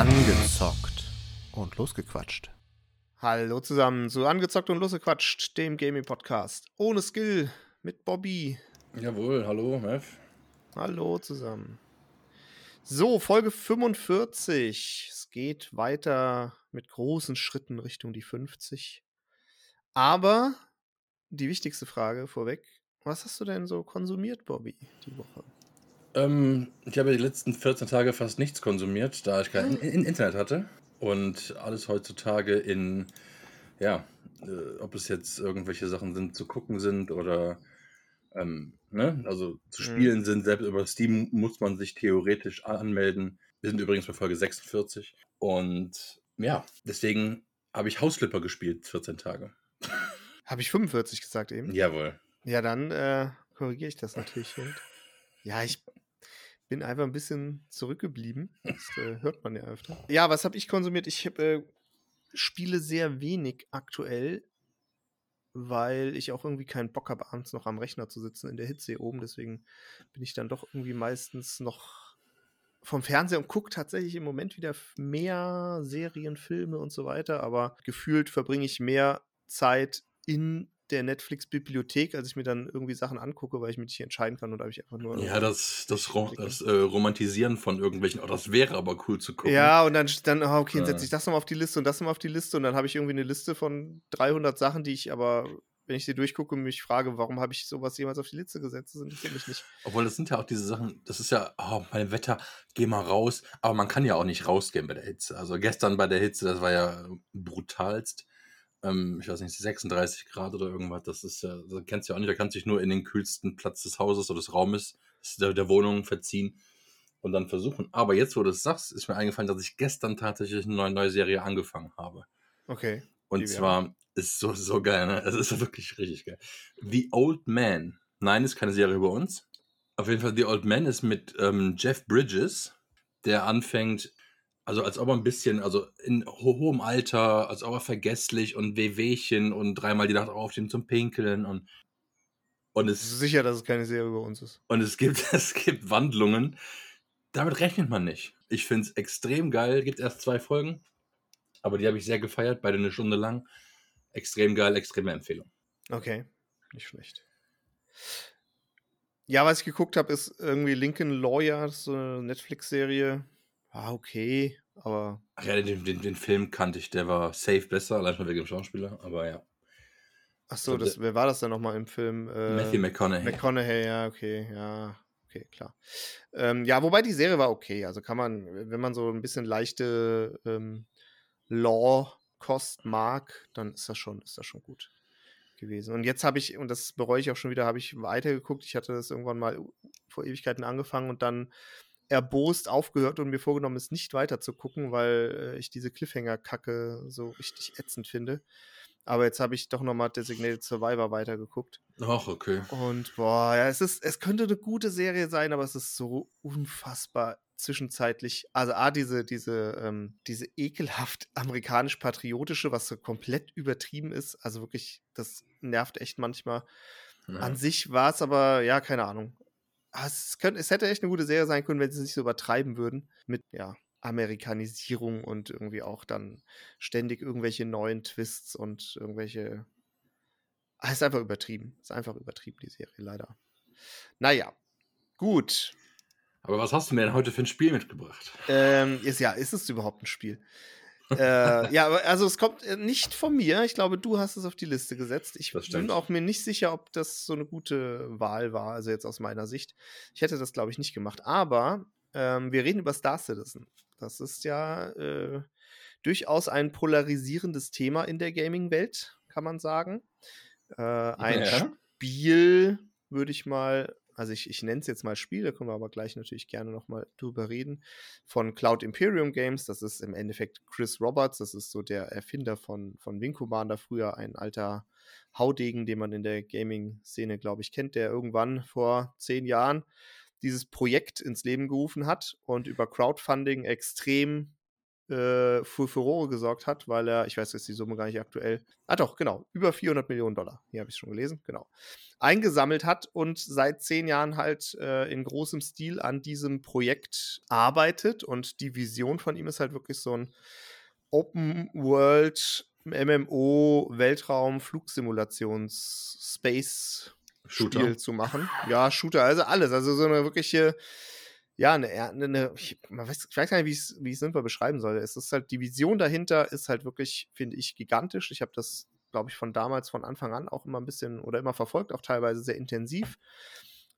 Angezockt und losgequatscht. Hallo zusammen zu Angezockt und losgequatscht, dem Gaming-Podcast. Ohne Skill mit Bobby. Jawohl, hallo, Mev. Hallo zusammen. So, Folge 45. Es geht weiter mit großen Schritten Richtung die 50. Aber die wichtigste Frage vorweg: Was hast du denn so konsumiert, Bobby, die Woche? Ähm, ich habe die letzten 14 Tage fast nichts konsumiert, da ich kein in Internet hatte. Und alles heutzutage in, ja, äh, ob es jetzt irgendwelche Sachen sind, zu gucken sind oder, ähm, ne, also zu Mhm. spielen sind. Selbst über Steam muss man sich theoretisch anmelden. Wir sind übrigens bei Folge 46. Und ja, deswegen habe ich Hausflipper gespielt, 14 Tage. Habe ich 45 gesagt eben? Jawohl. Ja, dann äh, korrigiere ich das natürlich. Ja, ich bin einfach ein bisschen zurückgeblieben. Das äh, hört man ja öfter. Ja, was habe ich konsumiert? Ich hab, äh, spiele sehr wenig aktuell, weil ich auch irgendwie keinen Bock habe, abends noch am Rechner zu sitzen in der Hitze hier oben. Deswegen bin ich dann doch irgendwie meistens noch vom Fernseher und gucke tatsächlich im Moment wieder mehr Serien, Filme und so weiter. Aber gefühlt verbringe ich mehr Zeit in der Netflix-Bibliothek, als ich mir dann irgendwie Sachen angucke, weil ich mich nicht entscheiden kann und da habe ich einfach nur. Ja, das, das, Ro das äh, Romantisieren von irgendwelchen, oh, das wäre aber cool zu gucken. Ja, und dann, dann oh, okay, dann setze ich das nochmal auf die Liste und das nochmal auf die Liste und dann habe ich irgendwie eine Liste von 300 Sachen, die ich aber, wenn ich sie durchgucke, mich frage, warum habe ich sowas jemals auf die Liste gesetzt? Das interessiert mich nicht. Obwohl, das sind ja auch diese Sachen, das ist ja, oh, mein Wetter, geh mal raus. Aber man kann ja auch nicht rausgehen bei der Hitze. Also gestern bei der Hitze, das war ja brutalst. Ähm, ich weiß nicht, 36 Grad oder irgendwas. Das ist ja, das kennst du ja auch nicht. Da kannst du dich nur in den kühlsten Platz des Hauses oder des Raumes, der, der Wohnung verziehen und dann versuchen. Aber jetzt, wo du es sagst, ist mir eingefallen, dass ich gestern tatsächlich eine neue, neue Serie angefangen habe. Okay. Und zwar ist so, so geil, ne? Es ist wirklich richtig geil. The Old Man. Nein, ist keine Serie über uns. Auf jeden Fall, The Old Man ist mit ähm, Jeff Bridges, der anfängt, also als ob er ein bisschen, also in ho hohem Alter, als ob er vergesslich und Wehwehchen und dreimal die Nacht aufstehen zum Pinkeln und, und es, sicher, dass es keine Serie über uns ist? und es gibt, es gibt Wandlungen. Damit rechnet man nicht. Ich finde es extrem geil. Gibt erst zwei Folgen, aber die habe ich sehr gefeiert, beide eine Stunde lang. Extrem geil, extreme Empfehlung. Okay, nicht schlecht. Ja, was ich geguckt habe, ist irgendwie Lincoln Lawyer, ist so eine Netflix-Serie. Ah, okay, aber Ach ja, den, den, den Film kannte ich, der war safe besser, allein schon wegen dem Schauspieler, aber ja. ach so, das, wer war das denn nochmal im Film? Äh, Matthew McConaughey. McConaughey, ja, okay, ja, okay, klar. Ähm, ja, wobei die Serie war okay. Also kann man, wenn man so ein bisschen leichte ähm, Law-Kost mag, dann ist das schon, ist das schon gut gewesen. Und jetzt habe ich, und das bereue ich auch schon wieder, habe ich weitergeguckt. Ich hatte das irgendwann mal vor Ewigkeiten angefangen und dann erbost aufgehört und mir vorgenommen, es nicht weiter zu gucken, weil äh, ich diese Cliffhanger-Kacke so richtig ätzend finde. Aber jetzt habe ich doch nochmal Designated Survivor weitergeguckt. Ach, okay. Und boah, ja, es ist, es könnte eine gute Serie sein, aber es ist so unfassbar zwischenzeitlich. Also A, diese, diese, ähm, diese ekelhaft amerikanisch-patriotische, was so komplett übertrieben ist. Also wirklich, das nervt echt manchmal. Ja. An sich war es aber, ja, keine Ahnung. Ah, Es, könnte, es hätte echt eine gute Serie sein können, wenn sie es nicht so übertreiben würden. Mit, ja, Amerikanisierung und irgendwie auch dann ständig irgendwelche neuen Twists und irgendwelche. Ah, es ist einfach übertrieben. Es ist einfach übertrieben, die Serie, leider. Naja, gut. Aber was hast du mir denn heute für ein Spiel mitgebracht? Ähm, ist, ja, ist es überhaupt ein Spiel? Äh, ja, also es kommt äh, nicht von mir. Ich glaube, du hast es auf die Liste gesetzt. Ich bin auch mir nicht sicher, ob das so eine gute Wahl war, also jetzt aus meiner Sicht. Ich hätte das, glaube ich, nicht gemacht. Aber ähm, wir reden über Star Citizen. Das ist ja äh, durchaus ein polarisierendes Thema in der Gaming-Welt, kann man sagen. Äh, ein Ja. Spiel, würde ich mal, also ich, ich nenne es jetzt mal Spiel, da können wir aber gleich natürlich gerne nochmal drüber reden, von Cloud Imperium Games. Das ist im Endeffekt Chris Roberts, das ist so der Erfinder von, von Wing Commander, früher ein alter Haudegen, den man in der Gaming-Szene, glaube ich, kennt, der irgendwann vor zehn Jahren dieses Projekt ins Leben gerufen hat und über Crowdfunding extrem äh, für Furore gesorgt hat, weil er, ich weiß jetzt die Summe gar nicht aktuell, ah doch, genau, über 400 Millionen Dollar, hier habe ich es schon gelesen, genau, eingesammelt hat und seit zehn Jahren halt äh, in großem Stil an diesem Projekt arbeitet und die Vision von ihm ist halt wirklich so ein Open World MMO Weltraum Flugsimulations Space Spiel zu machen. Ja, Shooter, also alles, also so eine wirkliche ja, eine, eine, eine ich, weiß, ich, weiß, gar nicht, wie ich es sinnvoll beschreiben soll. Es ist halt, die Vision dahinter ist halt wirklich, finde ich, gigantisch. Ich habe das, glaube ich, von damals, von Anfang an auch immer ein bisschen oder immer verfolgt, auch teilweise sehr intensiv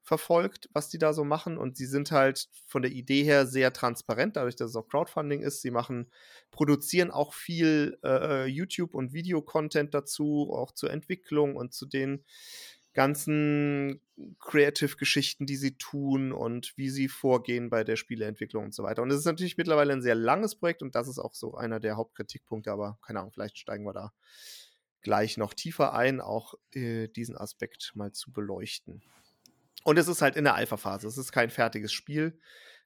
verfolgt, was die da so machen. Und sie sind halt von der Idee her sehr transparent, dadurch, dass es auch Crowdfunding ist. Sie machen, produzieren auch viel äh, YouTube- und Videocontent dazu, auch zur Entwicklung und zu den ganzen Creative-Geschichten, die sie tun und wie sie vorgehen bei der Spieleentwicklung und so weiter. Und es ist natürlich mittlerweile ein sehr langes Projekt und das ist auch so einer der Hauptkritikpunkte, aber keine Ahnung, vielleicht steigen wir da gleich noch tiefer ein, auch äh, diesen Aspekt mal zu beleuchten. Und es ist halt in der Alpha-Phase. Es ist kein fertiges Spiel.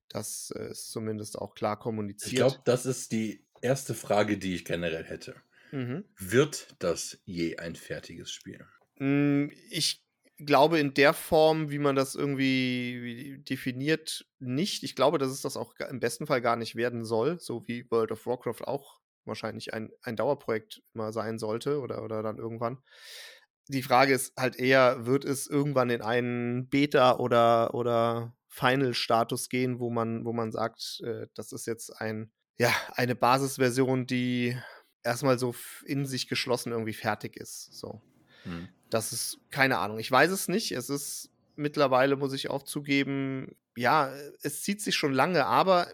Das äh, ist zumindest auch klar kommuniziert. Ich glaube, das ist die erste Frage, die ich generell hätte. Mhm. Wird das je ein fertiges Spiel? Hm, ich glaube in der Form, wie man das irgendwie definiert, nicht. Ich glaube, dass es das auch im besten Fall gar nicht werden soll, so wie World of Warcraft auch wahrscheinlich ein, ein Dauerprojekt immer sein sollte oder, oder dann irgendwann. Die Frage ist halt eher, wird es irgendwann in einen Beta- oder, oder Final-Status gehen, wo man, wo man sagt, äh, das ist jetzt ein, ja, eine Basisversion, die erstmal so in sich geschlossen irgendwie fertig ist. So. Hm. Das ist keine Ahnung. Ich weiß es nicht. Es ist mittlerweile, muss ich auch zugeben, ja, es zieht sich schon lange, aber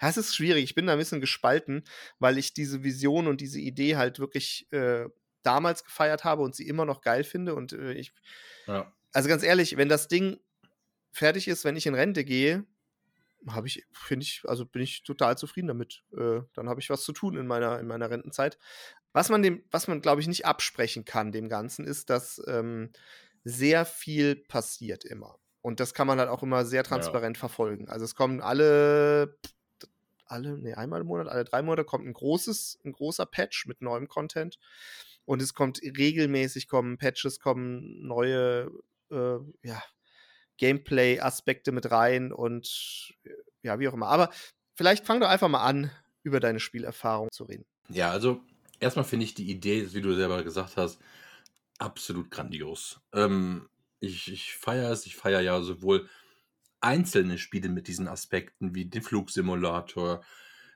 ja, es ist schwierig. Ich bin da ein bisschen gespalten, weil ich diese Vision und diese Idee halt wirklich äh, damals gefeiert habe und sie immer noch geil finde. Und äh, ich, ja. also ganz ehrlich, wenn das Ding fertig ist, wenn ich in Rente gehe, habe ich, finde ich, also bin ich total zufrieden damit. Äh, dann habe ich was zu tun in meiner, in meiner Rentenzeit. Was man dem, was man, glaube ich, nicht absprechen kann, dem Ganzen, ist, dass ähm, sehr viel passiert immer. Und das kann man halt auch immer sehr transparent ja. verfolgen. Also es kommen alle, alle, nee, einmal im Monat, alle drei Monate kommt ein großes, ein großer Patch mit neuem Content. Und es kommt regelmäßig kommen Patches, kommen neue, äh, ja, Gameplay-Aspekte mit rein und ja, wie auch immer. Aber vielleicht fang doch einfach mal an, über deine Spielerfahrung zu reden. Ja, also erstmal finde ich die Idee, wie du selber gesagt hast, absolut grandios. Ähm, ich ich feiere es, ich feiere ja sowohl einzelne Spiele mit diesen Aspekten wie den Flugsimulator,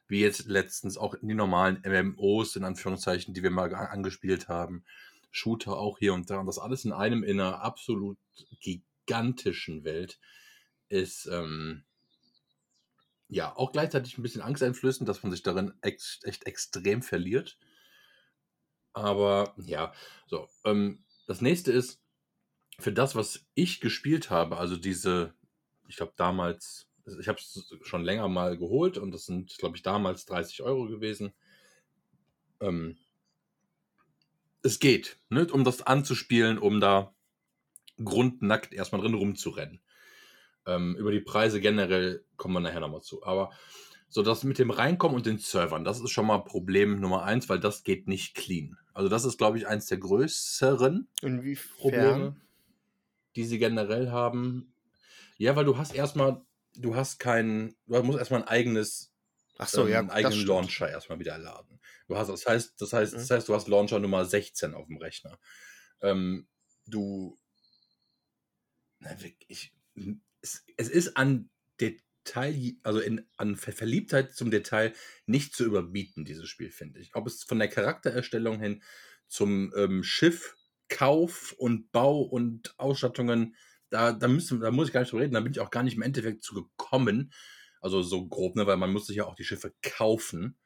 wie jetzt letztens auch die normalen MMOs, in Anführungszeichen, die wir mal angespielt haben, Shooter auch hier und da. Und das alles in einem, in einer absolut gigantischen Welt ist, ähm, ja, auch gleichzeitig ein bisschen angsteinflößend, dass man sich darin ex echt extrem verliert. Aber ja, so. Ähm, das nächste ist, für das, was ich gespielt habe, also diese, ich glaube damals, ich habe es schon länger mal geholt und das sind, glaube ich, damals 30 Euro gewesen. Ähm, es geht, ne, um das anzuspielen, um da grundnackt erstmal drin rumzurennen. Ähm, über die Preise generell kommen wir nachher nochmal zu. Aber so das mit dem Reinkommen und den Servern, das ist schon mal Problem Nummer eins, weil das geht nicht clean. Also das ist, glaube ich, eins der größeren Inwiefern? Probleme, die sie generell haben. Ja, weil du hast erstmal, du hast kein, du musst erstmal ein eigenes, Ach so, ähm, ja, einen eigenen Launcher erstmal wieder laden. Du hast, das heißt, das heißt, mhm. das heißt, du hast Launcher Nummer 16 auf dem Rechner. Ähm, du, na, ich, es, es ist an Detail, also in, an Verliebtheit zum Detail nicht zu überbieten, dieses Spiel, finde ich. Ob es von der Charaktererstellung hin zum ähm, Schiff, Kauf und Bau und Ausstattungen, da, da, müssen, da muss ich gar nicht drüber reden, da bin ich auch gar nicht im Endeffekt zu gekommen. Also so grob, ne, weil man muss sich ja auch die Schiffe kaufen.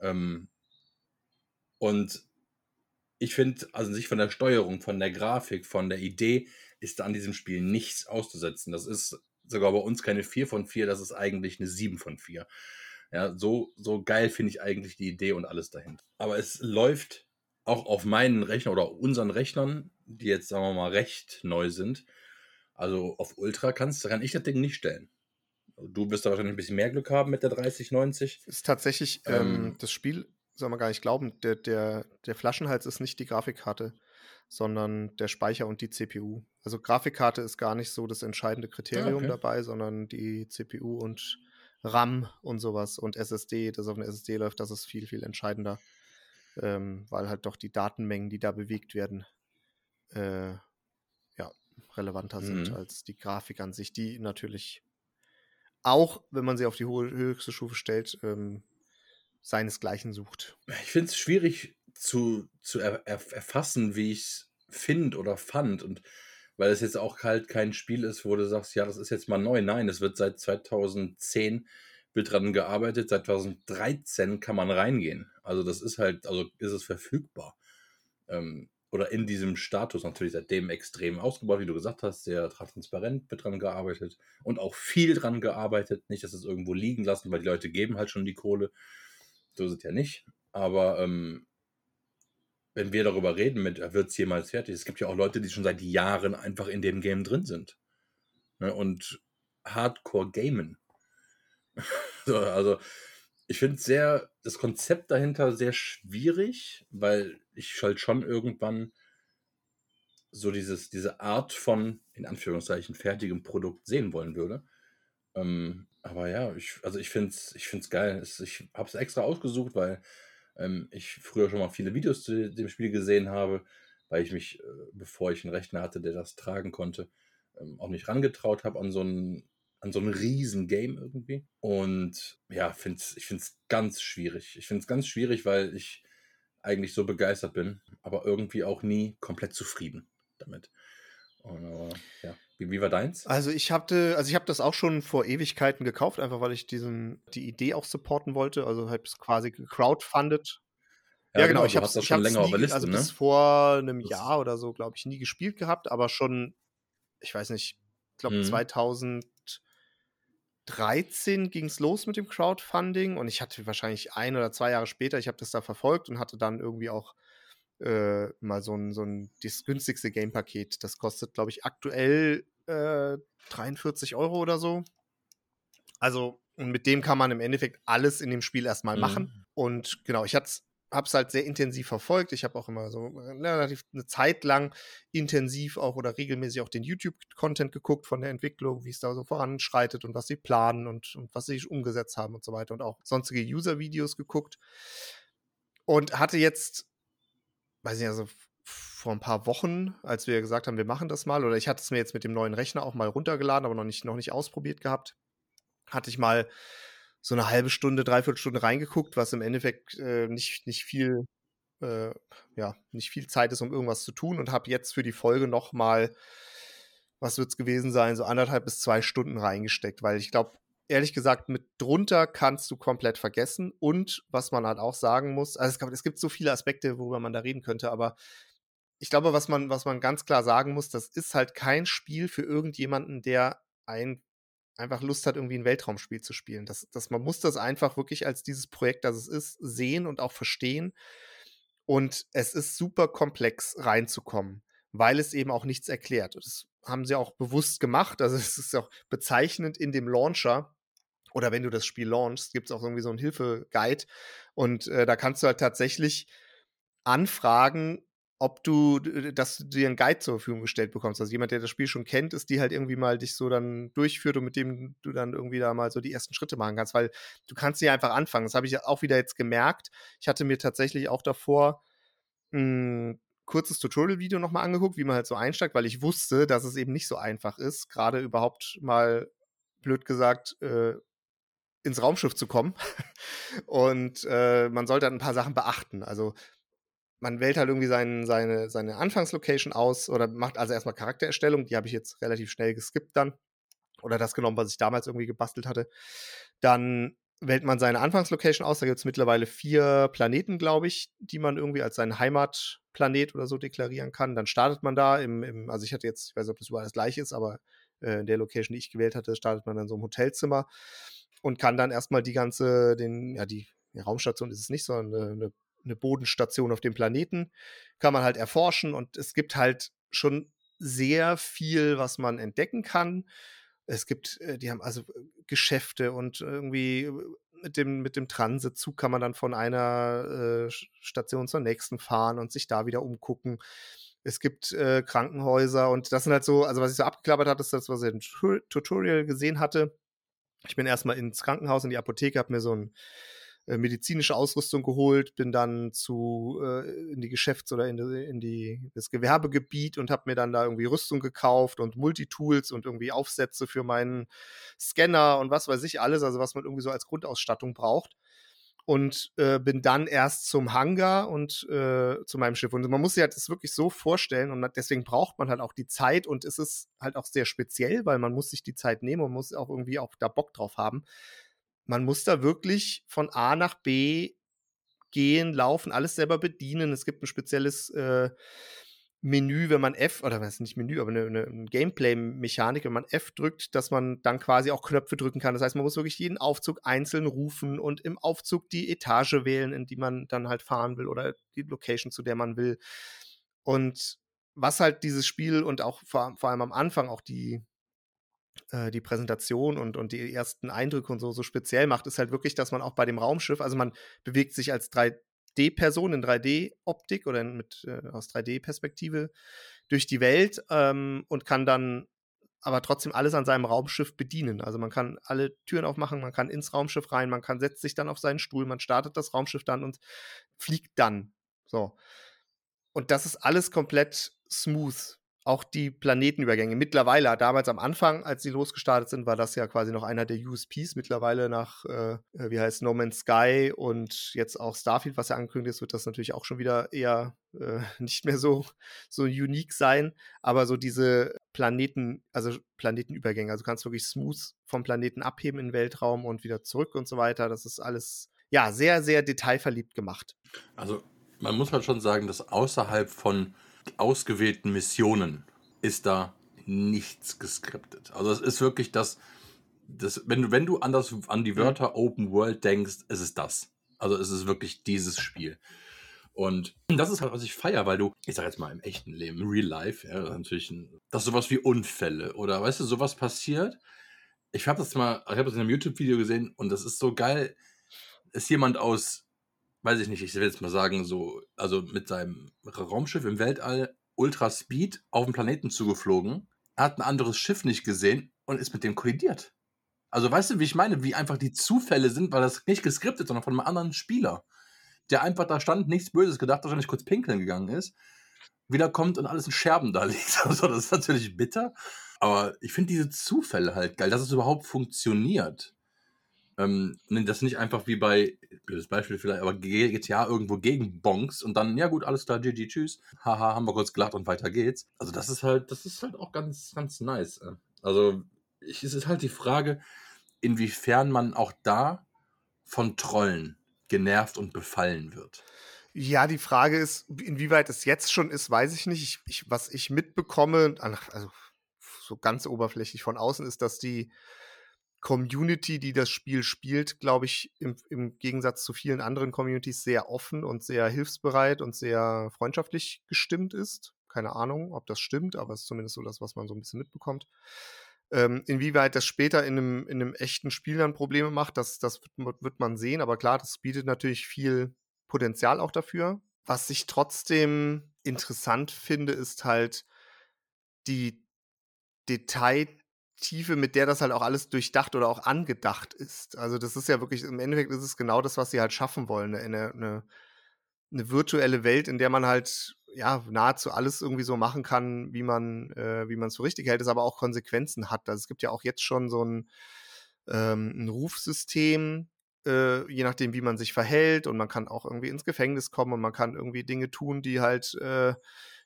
Ähm, und ich finde, also sich von der Steuerung, von der Grafik, von der Idee ist da an diesem Spiel nichts auszusetzen. Das ist sogar bei uns keine 4 von 4, das ist eigentlich eine 7 von 4. Ja, so, so geil finde ich eigentlich die Idee und alles dahinter. Aber es läuft auch auf meinen Rechnern oder unseren Rechnern, die jetzt, sagen wir mal, recht neu sind. Also auf Ultra kannst, kann ich das Ding nicht stellen. Du wirst da wahrscheinlich ein bisschen mehr Glück haben mit der 3090. Ist tatsächlich ähm, Ähm. das Spiel, soll man gar nicht glauben, der, der, der Flaschenhals ist nicht die Grafikkarte, sondern der Speicher und die CPU. Also Grafikkarte ist gar nicht so das entscheidende Kriterium okay. dabei, sondern die CPU und RAM und sowas und SSD, das auf einer SSD läuft, das ist viel, viel entscheidender, ähm, weil halt doch die Datenmengen, die da bewegt werden, äh, ja, relevanter sind Mhm. als die Grafik an sich, die natürlich auch, wenn man sie auf die hohe, höchste Stufe stellt, ähm, seinesgleichen sucht. Ich finde es schwierig zu, zu er, erf- erfassen, wie ich es finde oder fand. Und weil es jetzt auch halt kein Spiel ist, wo du sagst, ja, das ist jetzt mal neu. Nein, es wird seit 2010 wird dran gearbeitet, seit 2013 kann man reingehen. Also das ist halt, also ist es verfügbar. Ähm, oder in diesem Status natürlich seitdem extrem ausgebaut, wie du gesagt hast, sehr transparent wird dran gearbeitet und auch viel dran gearbeitet. Nicht, dass es irgendwo liegen lassen, weil die Leute geben halt schon die Kohle. So ist es ja nicht. Aber ähm, wenn wir darüber reden, mit wird es jemals fertig, es gibt ja auch Leute, die schon seit Jahren einfach in dem Game drin sind. Ne? Und Hardcore gamen. so, also ich finde sehr, das Konzept dahinter sehr schwierig, weil ich halt schon irgendwann so dieses, diese Art von, in Anführungszeichen, fertigem Produkt sehen wollen würde. Ähm, aber ja, ich, also ich finde es ich find's geil. Ich habe es extra ausgesucht, weil ähm, ich früher schon mal viele Videos zu dem Spiel gesehen habe, weil ich mich, äh, bevor ich einen Rechner hatte, der das tragen konnte, ähm, auch nicht rangetraut habe an so ein an so ein riesen Game irgendwie. Und ja, find's, ich finde es ganz schwierig. Ich finde es ganz schwierig, weil ich eigentlich so begeistert bin, aber irgendwie auch nie komplett zufrieden damit. Und, äh, ja. Wie, wie war deins? Also ich hatte, also ich habe das auch schon vor Ewigkeiten gekauft, einfach weil ich diesen, die Idee auch supporten wollte. Also habe es quasi gecrowdfundet. Ja, genau, ich du habe ich schon länger auf nie, der Liste, also ne? bis vor einem Das- Jahr oder so, glaube ich, nie gespielt gehabt, aber schon, ich weiß nicht, ich glaube Mhm. 2013 ging es los mit dem Crowdfunding und ich hatte wahrscheinlich ein oder zwei Jahre später, ich habe das da verfolgt und hatte dann irgendwie auch äh, mal so ein, so ein das günstigste Game-Paket. Das kostet, glaube ich, aktuell äh, 43 Euro oder so. Also, und mit dem kann man im Endeffekt alles in dem Spiel erstmal Mhm. machen. Und genau, ich habe es halt sehr intensiv verfolgt. Ich habe auch immer so relativ eine Zeit lang intensiv auch oder regelmäßig auch den YouTube-Content geguckt von der Entwicklung, wie es da so voranschreitet und was sie planen und, und was sie umgesetzt haben und so weiter und auch sonstige User-Videos geguckt. Und hatte jetzt, weiß nicht, also vor ein paar Wochen, als wir gesagt haben, wir machen das mal, oder ich hatte es mir jetzt mit dem neuen Rechner auch mal runtergeladen, aber noch nicht, noch nicht ausprobiert gehabt, hatte ich mal so eine halbe Stunde, dreiviertel Stunde reingeguckt, was im Endeffekt äh, nicht, nicht viel, äh, ja, nicht viel Zeit ist, um irgendwas zu tun und habe jetzt für die Folge noch mal, was wird es gewesen sein, so anderthalb bis zwei Stunden reingesteckt, weil ich glaube, ehrlich gesagt, mit drunter kannst du komplett vergessen. Und was man halt auch sagen muss, also es, es gibt so viele Aspekte, worüber man da reden könnte, aber ich glaube, was man, was man ganz klar sagen muss, das ist halt kein Spiel für irgendjemanden, der ein, einfach Lust hat, irgendwie ein Weltraumspiel zu spielen. Das, das, man muss das einfach wirklich als dieses Projekt, das es ist, sehen und auch verstehen. Und es ist super komplex reinzukommen, weil es eben auch nichts erklärt. Das haben sie auch bewusst gemacht. Also es ist auch bezeichnend in dem Launcher. Oder wenn du das Spiel launchst, gibt es auch irgendwie so einen Hilfe-Guide. Und äh, da kannst du halt tatsächlich anfragen, ob du, dass du dir einen Guide zur Verfügung gestellt bekommst. Also jemand, der das Spiel schon kennt, ist die halt irgendwie mal dich so dann durchführt und mit dem du dann irgendwie da mal so die ersten Schritte machen kannst, weil du kannst ja einfach anfangen. Das habe ich auch wieder jetzt gemerkt. Ich hatte mir tatsächlich auch davor ein kurzes Tutorial-Video nochmal angeguckt, wie man halt so einsteigt, weil ich wusste, dass es eben nicht so einfach ist, gerade überhaupt mal, blöd gesagt, äh, ins Raumschiff zu kommen. und äh, man sollte dann ein paar Sachen beachten. Also man wählt halt irgendwie sein, seine, seine Anfangslocation aus oder macht also erstmal Charaktererstellung. Die habe ich jetzt relativ schnell geskippt dann. Oder das genommen, was ich damals irgendwie gebastelt hatte. Dann wählt man seine Anfangslocation aus. Da gibt es mittlerweile vier Planeten, glaube ich, die man irgendwie als seinen Heimatplanet oder so deklarieren kann. Dann startet man da im, im also ich hatte jetzt, ich weiß nicht, ob das überall das gleiche ist, aber äh, in der Location, die ich gewählt hatte, startet man dann so im Hotelzimmer und kann dann erstmal die ganze, den, ja, die, die Raumstation ist es nicht, sondern eine, eine eine Bodenstation auf dem Planeten, kann man halt erforschen und es gibt halt schon sehr viel, was man entdecken kann. Es gibt, äh, die haben also äh, Geschäfte und irgendwie äh, mit dem, mit dem Transitzug kann man dann von einer äh, Station zur nächsten fahren und sich da wieder umgucken. Es gibt äh, Krankenhäuser und das sind halt so, also was ich so abgeklappert hatte, ist das, was ich im Tutorial gesehen hatte. Ich bin erstmal ins Krankenhaus, in die Apotheke, habe mir so ein äh, medizinische Ausrüstung geholt, bin dann zu äh, in die Geschäfts- oder in, die, in die, das Gewerbegebiet und habe mir dann da irgendwie Rüstung gekauft und Multitools und irgendwie Aufsätze für meinen Scanner und was weiß ich alles, also was man irgendwie so als Grundausstattung braucht. Und äh, bin dann erst zum Hangar und äh, zu meinem Schiff. Und man muss sich halt das wirklich so vorstellen und deswegen braucht man halt auch die Zeit und es ist halt auch sehr speziell, weil man muss sich die Zeit nehmen und muss auch irgendwie auch da Bock drauf haben man muss da wirklich von A nach B gehen, laufen, alles selber bedienen. Es gibt ein spezielles äh, Menü, wenn man F, oder was ist nicht Menü, aber eine, eine Gameplay-Mechanik, wenn man F drückt, dass man dann quasi auch Knöpfe drücken kann. Das heißt, man muss wirklich jeden Aufzug einzeln rufen und im Aufzug die Etage wählen, in die man dann halt fahren will oder die Location, zu der man will. Und was halt dieses Spiel und auch vor, vor allem am Anfang auch die, äh, die Präsentation und, und die ersten Eindrücke und so, so speziell macht, ist halt wirklich, dass man auch bei dem Raumschiff, also man bewegt sich als 3D-Person in 3D-Optik oder mit, äh, aus 3D-Perspektive durch die Welt ähm, und kann dann aber trotzdem alles an seinem Raumschiff bedienen. Also man kann alle Türen aufmachen, man kann ins Raumschiff rein, man kann setzt sich dann auf seinen Stuhl, man startet das Raumschiff dann und fliegt dann. So. Und das ist alles komplett smooth auch die Planetenübergänge. Mittlerweile, damals am Anfang, als sie losgestartet sind, war das ja quasi noch einer der USPs. Mittlerweile nach, äh, äh, wie heißt No Man's Sky und jetzt auch Starfield, was ja angekündigt ist, wird das natürlich auch schon wieder eher äh, nicht mehr so, so unique sein. Aber so diese Planeten, also Planetenübergänge, also du kannst wirklich smooth vom Planeten abheben in den Weltraum und wieder zurück und so weiter. Das ist alles, ja, sehr, sehr detailverliebt gemacht. Also man muss halt schon sagen, dass außerhalb von ausgewählten Missionen ist da nichts geskriptet. Also es ist wirklich das, das wenn, du, wenn du an, das, an die mhm. Wörter Open World denkst, ist es das. Also es ist wirklich dieses Spiel. Und das ist halt, was ich feiere, weil du, ich sag jetzt mal im echten Leben, Real Life, ja, natürlich, ein, dass sowas wie Unfälle oder weißt du, sowas passiert. Ich habe das mal, ich habe das in einem YouTube-Video gesehen und das ist so geil. Ist jemand aus weiß ich nicht, ich will jetzt mal sagen, so, also mit seinem Raumschiff im Weltall Ultra Speed auf den Planeten zugeflogen, hat ein anderes Schiff nicht gesehen und ist mit dem kollidiert. Also weißt du, wie ich meine, wie einfach die Zufälle sind, weil das nicht geskriptet, sondern von einem anderen Spieler, der einfach da stand, nichts Böses gedacht, wahrscheinlich kurz pinkeln gegangen ist, wieder kommt und alles in Scherben da liegt. Also das ist natürlich bitter, aber ich finde diese Zufälle halt geil, dass es überhaupt funktioniert. Ähm, das nicht einfach wie bei, blödes Beispiel vielleicht, aber GTA irgendwo gegen Bonks und dann, ja gut, alles klar, GG, tschüss. Haha, haben wir kurz gelacht und weiter geht's. Also das ist halt, das ist halt auch ganz, ganz nice. Äh. Also ich, es ist halt die Frage, inwiefern man auch da von Trollen genervt und befallen wird. Ja, die Frage ist, inwieweit es jetzt schon ist, weiß ich nicht. Ich, ich, was ich mitbekomme, also so ganz oberflächlich von außen, ist, dass die Community, die das Spiel spielt, glaube ich, im, im, Gegensatz zu vielen anderen Communities sehr offen und sehr hilfsbereit und sehr freundschaftlich gestimmt ist. Keine Ahnung, ob das stimmt, aber es ist zumindest so das, was man so ein bisschen mitbekommt. Ähm, inwieweit das später in einem, in einem echten Spiel dann Probleme macht, das, das wird, wird man sehen. Aber klar, das bietet natürlich viel Potenzial auch dafür. Was ich trotzdem interessant finde, ist halt die Detail Tiefe, mit der das halt auch alles durchdacht oder auch angedacht ist. Also das ist ja wirklich, im Endeffekt ist es genau das, was sie halt schaffen wollen. Eine, eine, eine virtuelle Welt, in der man halt ja nahezu alles irgendwie so machen kann, wie man äh, wie man es für richtig hält, es aber auch Konsequenzen hat. Also es gibt ja auch jetzt schon so ein, ähm, ein Rufsystem, äh, je nachdem, wie man sich verhält und man kann auch irgendwie ins Gefängnis kommen und man kann irgendwie Dinge tun, die halt äh,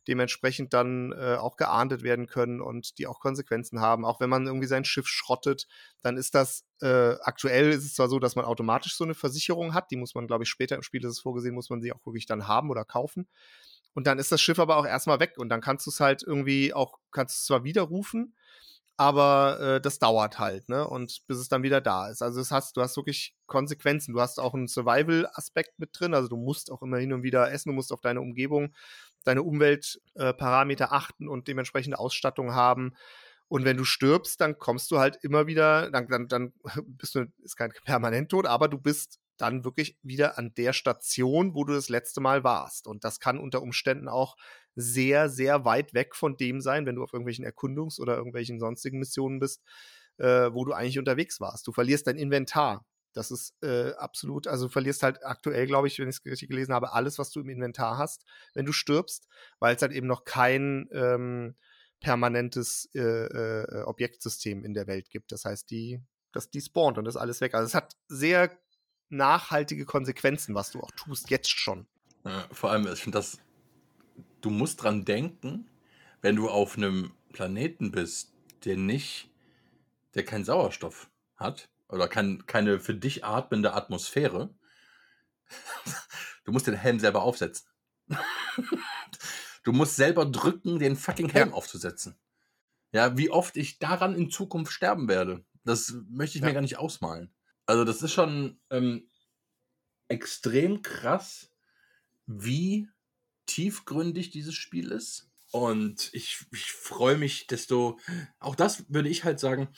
dementsprechend dann äh, auch geahndet werden können und die auch Konsequenzen haben. Auch wenn man irgendwie sein Schiff schrottet, dann ist das äh, aktuell ist es zwar so, dass man automatisch so eine Versicherung hat, die muss man, glaube ich, später im Spiel ist es vorgesehen, muss man sie auch wirklich dann haben oder kaufen. Und dann ist das Schiff aber auch erstmal weg und dann kannst du es halt irgendwie auch, kannst du es zwar widerrufen, aber äh, das dauert halt, ne? Und bis es dann wieder da ist. Also das hast, du hast wirklich Konsequenzen. Du hast auch einen Survival-Aspekt mit drin. Also du musst auch immer hin und wieder essen, du musst auf deine Umgebung deine Umweltparameter äh, achten und dementsprechende Ausstattung haben. Und wenn du stirbst, dann kommst du halt immer wieder, dann, dann, dann bist du, ist kein Permanenttod, aber du bist dann wirklich wieder an der Station, wo du das letzte Mal warst. Und das kann unter Umständen auch sehr, sehr weit weg von dem sein, wenn du auf irgendwelchen Erkundungs- oder irgendwelchen sonstigen Missionen bist, äh, wo du eigentlich unterwegs warst. Du verlierst dein Inventar. Das ist äh, absolut, also du verlierst halt aktuell, glaube ich, wenn ich es richtig gelesen habe, alles, was du im Inventar hast, wenn du stirbst, weil es halt eben noch kein ähm, permanentes äh, äh, Objektsystem in der Welt gibt. Das heißt, die, das, die spawnt und das ist alles weg. Also es hat sehr nachhaltige Konsequenzen, was du auch tust, jetzt schon. Ja, vor allem, ich finde das, du musst dran denken, wenn du auf einem Planeten bist, der nicht, der keinen Sauerstoff hat oder kein, keine für dich atmende Atmosphäre, du musst den Helm selber aufsetzen. du musst selber drücken, den fucking Helm ja. aufzusetzen. Ja, wie oft ich daran in Zukunft sterben werde, das möchte ich ja. mir gar nicht ausmalen. Also das ist schon ähm, extrem krass, wie tiefgründig dieses Spiel ist. Und ich, ich freue mich, desto. Auch das würde ich halt sagen.